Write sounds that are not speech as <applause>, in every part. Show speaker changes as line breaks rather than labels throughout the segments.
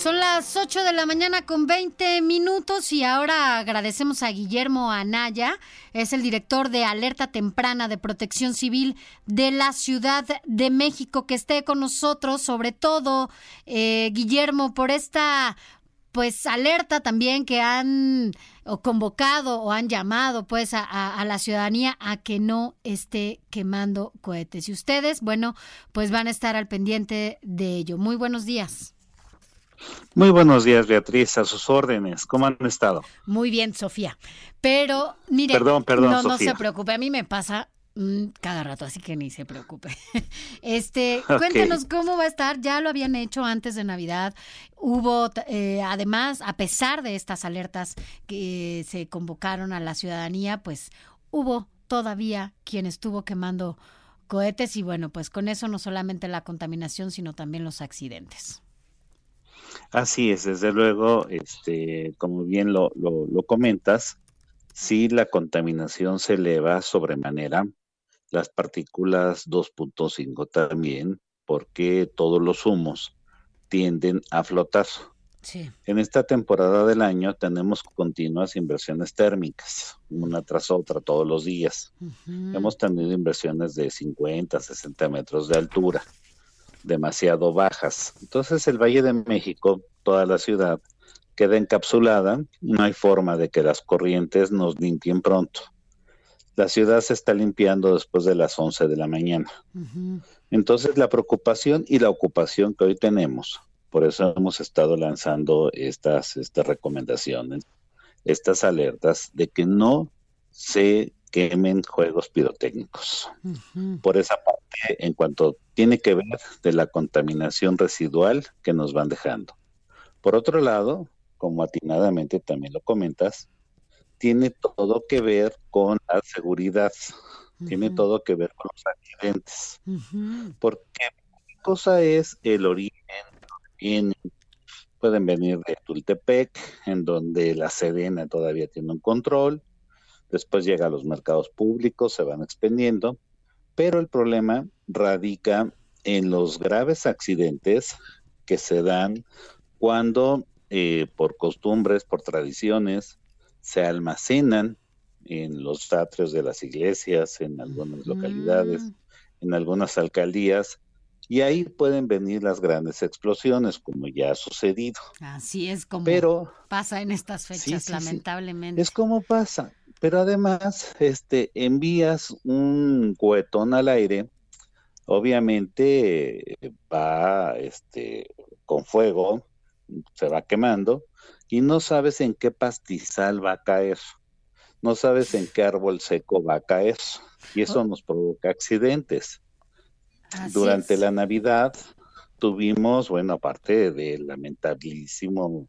Son las 8 de la mañana con 20 minutos y ahora agradecemos a Guillermo Anaya, es el director de Alerta Temprana de Protección Civil de la Ciudad de México, que esté con nosotros, sobre todo, eh, Guillermo, por esta pues alerta también que han o convocado o han llamado pues a, a, la ciudadanía a que no esté quemando cohetes. Y ustedes, bueno, pues van a estar al pendiente de ello. Muy buenos días.
Muy buenos días, Beatriz, a sus órdenes. ¿Cómo han estado?
Muy bien, Sofía. Pero, mire,
perdón, perdón,
no, no se preocupe, a mí me pasa mm, cada rato, así que ni se preocupe. <laughs> Este, <laughs> cuéntenos cómo va a estar. Ya lo habían hecho antes de Navidad. Hubo, eh, además, a pesar de estas alertas que se convocaron a la ciudadanía, pues hubo todavía quien estuvo quemando cohetes y bueno, pues con eso no solamente la contaminación, sino también los accidentes.
Así es, desde luego, este, como bien lo, lo, comentas, si la contaminación se eleva sobremanera, las partículas 2.5 también, porque todos los humos tienden a flotar. Sí. En esta temporada del año tenemos continuas inversiones térmicas, una tras otra todos los días. Hemos tenido inversiones de 50, 60 metros de altura demasiado bajas. Entonces el Valle de México, toda la ciudad, queda encapsulada, no hay forma de que las corrientes nos limpien pronto. La ciudad se está limpiando después de las 11 de la mañana. Entonces la preocupación y la ocupación que hoy tenemos, por eso hemos estado lanzando estas, estas recomendaciones, estas alertas de que no se quemen juegos pirotécnicos. Por esa parte, en cuanto tiene que ver de la contaminación residual que nos van dejando. Por otro lado, como atinadamente también lo comentas, tiene todo que ver con la seguridad, tiene todo que ver con los accidentes. Porque cosa es el origen, pueden venir de Tultepec, en donde la Sedena todavía tiene un control, después llega a los mercados públicos, se van expendiendo, pero el problema radica en los graves accidentes que se dan cuando eh, por costumbres, por tradiciones, se almacenan en los atrios de las iglesias, en algunas localidades, en algunas alcaldías, y ahí pueden venir las grandes explosiones, como ya ha sucedido.
Así es como Pero, pasa en estas fechas, lamentablemente.
Es como pasa. Pero además, este, envías un cohetón al aire, obviamente va este, con fuego, se va quemando, y no sabes en qué pastizal va a caer, no sabes en qué árbol seco va a caer, y eso oh. nos provoca accidentes. Durante la Navidad tuvimos, bueno, aparte del lamentabilísimo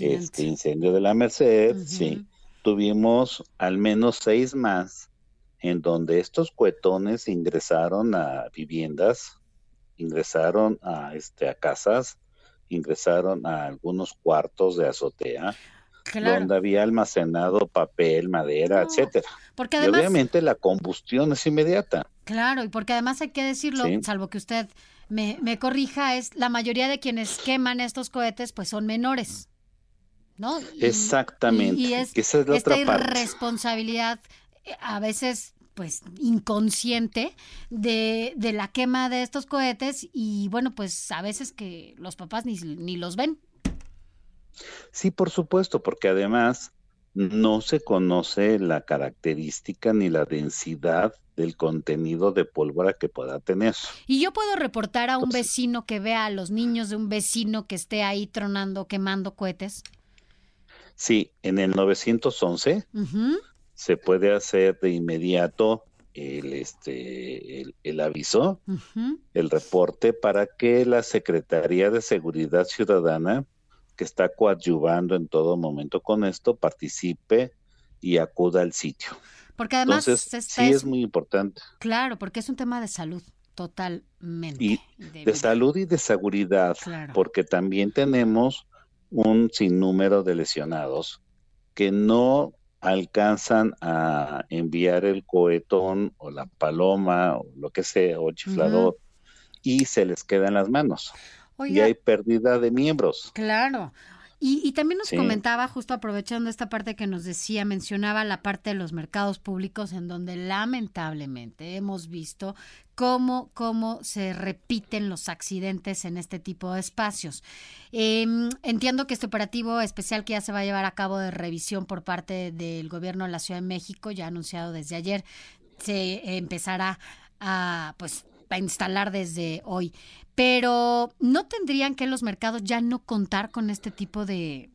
este, incendio de la Merced, sí tuvimos al menos seis más en donde estos cuetones ingresaron a viviendas, ingresaron a, este, a casas, ingresaron a algunos cuartos de azotea, donde había almacenado papel, madera, etcétera. Porque y obviamente la combustión es inmediata.
Claro, y porque además hay que decirlo, salvo que usted me, me corrija, es la mayoría de quienes queman estos cohetes pues son menores. ¿No?
Exactamente.
Y, es, esta irresponsabilidad eh, a veces pues inconsciente de, de, la quema de estos cohetes y bueno, pues a veces que los papás ni, ni los ven.
Sí, por supuesto, porque además no se conoce la característica ni la densidad del contenido de pólvora que pueda tener.
Y yo puedo reportar a un vecino que vea a los niños de un vecino que esté ahí tronando, quemando cohetes.
Sí, en el 911 se puede hacer de inmediato el, este, el, aviso, el reporte, para que la Secretaría de Seguridad Ciudadana, que está coadyuvando en todo momento con esto, participe y acuda al sitio.
Porque además
Entonces, sí es muy importante.
Claro, porque es un tema de salud. Totalmente.
Y de, salud y de seguridad, porque también tenemos un sinnúmero de lesionados que no alcanzan a enviar el cohetón o la paloma o lo que sea, o el chiflador, y se les queda en las manos. y hay pérdida de miembros.
Claro. Y, también nos comentaba, justo aprovechando esta parte que nos decía, mencionaba la parte de los mercados públicos en donde lamentablemente hemos visto cómo, cómo se repiten los accidentes en este tipo de espacios. Em, entiendo que este operativo especial que ya se va a llevar a cabo de revisión por parte del gobierno de la Ciudad de México, ya anunciado desde ayer, se empezará a pues a instalar desde hoy. Pero ¿no tendrían que los mercados ya no contar con este tipo de,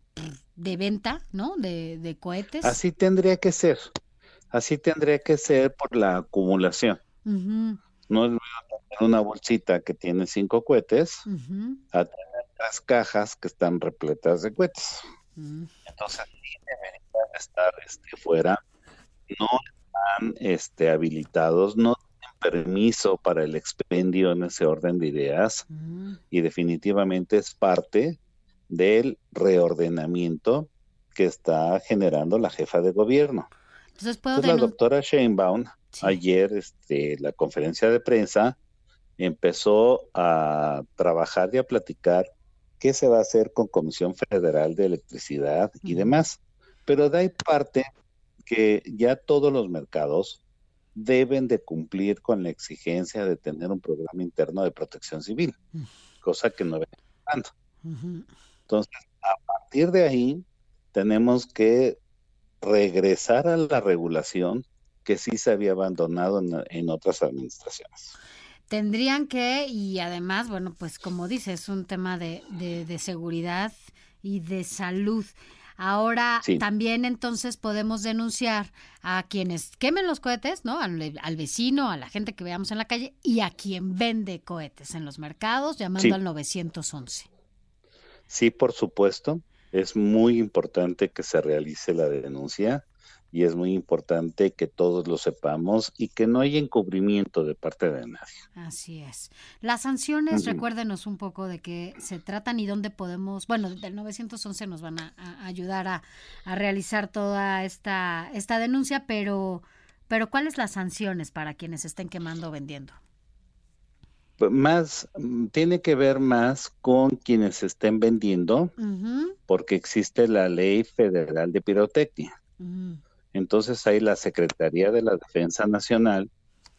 de venta, ¿no? De, de cohetes.
Así tendría que ser. Así tendría que ser por la acumulación. No es una bolsita que tiene cinco cohetes a tener las cajas que están repletas de cohetes. Mm. Entonces, deberían estar este, fuera. No están este, habilitados, no permiso para el expendio en ese orden de ideas mm. y definitivamente es parte del reordenamiento que está generando la jefa de gobierno. Entonces, la doctora Sheinbaum ayer este la conferencia de prensa empezó a trabajar y a platicar qué se va a hacer con Comisión Federal de Electricidad y demás. Pero de ahí parte que ya todos los mercados deben de cumplir con la exigencia de tener un programa interno de protección civil, cosa que no ven dando. Entonces, a partir de ahí, tenemos que regresar a la regulación que sí se había abandonado en, otras administraciones.
Tendrían que, y además, bueno, pues como dice, es un tema de, de seguridad y de salud. Ahora también entonces podemos denunciar a quienes quemen los cohetes, ¿no? Al, vecino, a la gente que veamos en la calle y a quien vende cohetes en los mercados, llamando al 911.
Sí, por supuesto. Es muy importante que se realice la denuncia y es muy importante que todos lo sepamos y que no haya encubrimiento de parte de nadie.
Así es. Las sanciones, recuérdenos un poco de qué se tratan y dónde podemos, bueno, del 911 nos van a, ayudar a, realizar toda esta, esta denuncia, pero, pero ¿cuáles las sanciones para quienes estén quemando o vendiendo?
Pues más, mm, tiene que ver más con quienes estén vendiendo, porque existe la ley federal de pirotecnia. Entonces ahí la Secretaría de la Defensa Nacional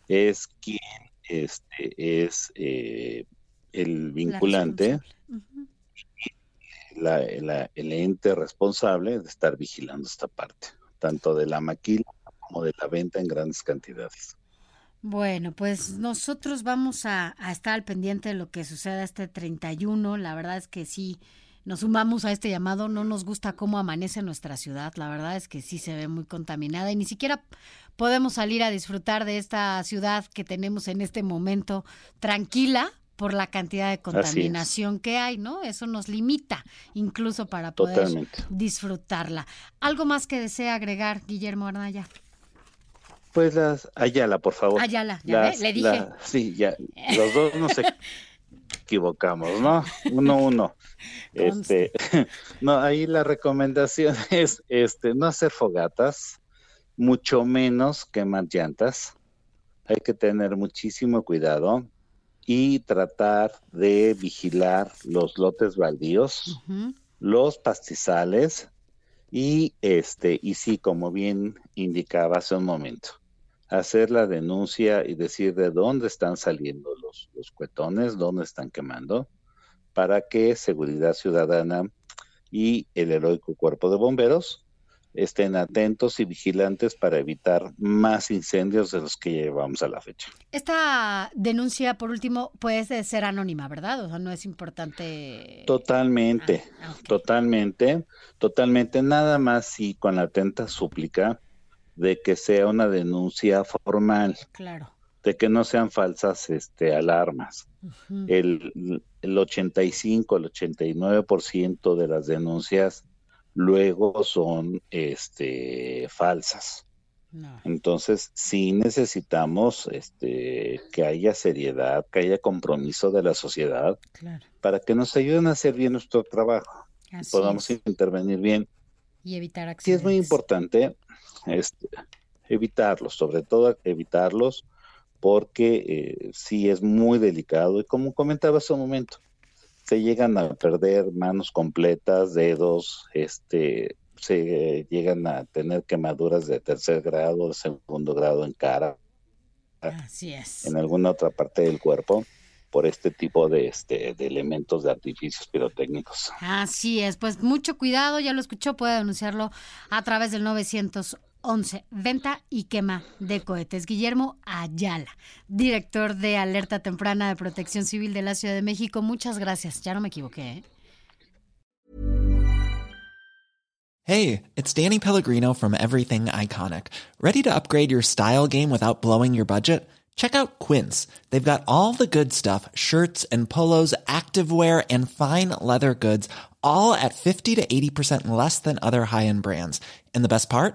es quien este, es eh, el vinculante, el ente responsable de estar vigilando esta parte, tanto de la maquila como de la venta en grandes cantidades.
Bueno, pues nosotros vamos a, a estar al pendiente de lo que suceda este 31. La verdad es que sí, nos sumamos a este llamado. No nos gusta cómo amanece nuestra ciudad. La verdad es que sí se ve muy contaminada y ni siquiera podemos salir a disfrutar de esta ciudad que tenemos en este momento tranquila por la cantidad de contaminación que hay, ¿no? Eso nos limita incluso para poder disfrutarla. ¿Algo más que desea agregar, Guillermo Arnaya?
Pues las Ayala, por favor.
Ayala, ya le dije.
sí, ya. Los dos no sé <laughs> equivocamos, ¿no? Uno, uno. <laughs> Este, <laughs> no, ahí la recomendación <laughs> es este, no hacer fogatas, mucho menos quemar llantas. Hay que tener muchísimo cuidado y tratar de vigilar los lotes baldíos, los pastizales y este, y sí, como bien indicaba hace un momento, hacer la denuncia y decir de dónde están saliendo los, los cuetones, dónde están quemando, para que Seguridad Ciudadana y el heroico cuerpo de bomberos estén atentos y vigilantes para evitar más incendios de los que llevamos a la fecha.
Esta denuncia, por último, puede ser anónima, ¿verdad? O sea, no es importante.
Totalmente, ah, totalmente, totalmente. Nada más si con la atenta súplica de que sea una denuncia formal.
Claro.
De que no sean falsas este, alarmas. el, el 85, el 89% de las denuncias luego son este, falsas. Entonces, sí necesitamos este, que haya seriedad, que haya compromiso de la sociedad para que nos ayuden a hacer bien nuestro trabajo, y podamos intervenir bien.
Y evitar accidentes.
Sí, es muy importante este, evitarlos, sobre todo evitarlos, porque eh, sí es muy delicado y como comentaba hace un momento, se llegan a perder manos completas, dedos, este, se llegan a tener quemaduras de tercer grado, de segundo grado en cara.
Así es.
En alguna otra parte del cuerpo por este tipo de, este, de elementos de artificios pirotécnicos.
Así es, pues mucho cuidado, ya lo escuchó, puede denunciarlo a través del 911, venta y quema de cohetes. Guillermo Ayala, director de Alerta Temprana de Protección Civil de la Ciudad de México, muchas gracias, ya no me equivoqué. ¿eh?
Hey, it's Danny Pellegrino from Everything Iconic. Ready to upgrade your style game without blowing your budget? Check out Quince. They've got all the good stuff shirts and polos, activewear, and fine leather goods, all at 50 to 80% less than other high end brands. And the best part?